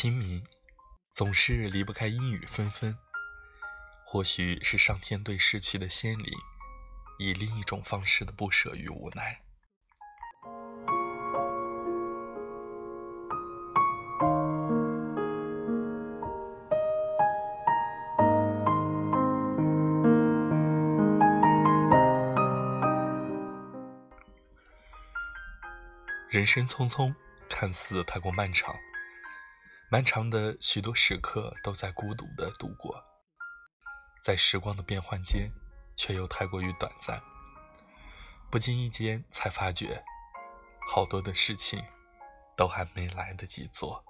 清明，总是离不开阴雨纷纷。或许是上天对逝去的仙灵，以另一种方式的不舍与无奈。人生匆匆，看似太过漫长。漫长的许多时刻都在孤独的度过，在时光的变换间，却又太过于短暂。不经意间才发觉，好多的事情都还没来得及做。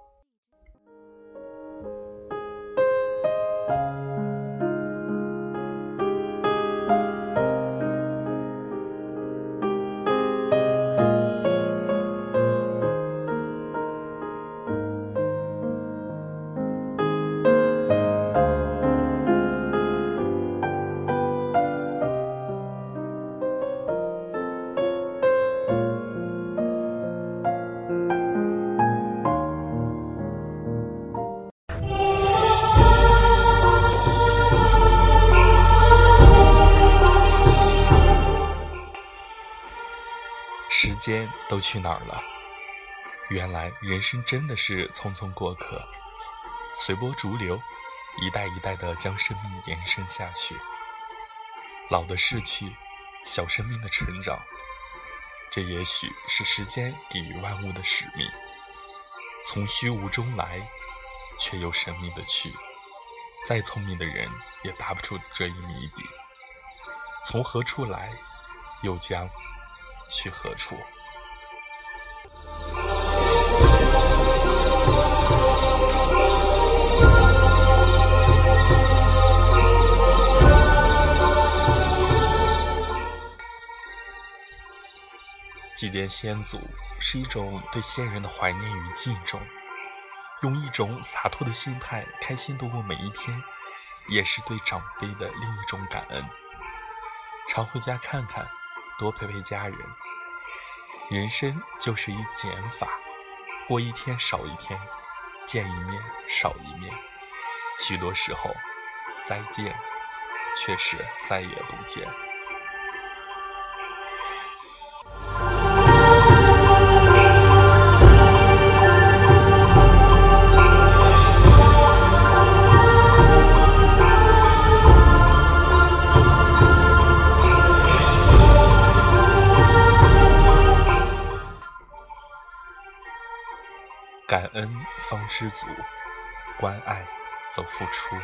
间都去哪儿了？原来人生真的是匆匆过客，随波逐流，一代一代的将生命延伸下去。老的逝去，小生命的成长，这也许是时间给予万物的使命。从虚无中来，却又神秘的去。再聪明的人也答不出这一谜底。从何处来，又将？去何处？祭奠先祖是一种对先人的怀念与敬重，用一种洒脱的心态开心度过每一天，也是对长辈的另一种感恩。常回家看看。多陪陪家人，人生就是一减法，过一天少一天，见一面少一面，许多时候，再见，却是再也不见。感恩方知足，关爱则付出，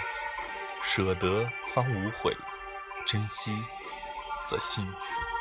舍得方无悔，珍惜则幸福。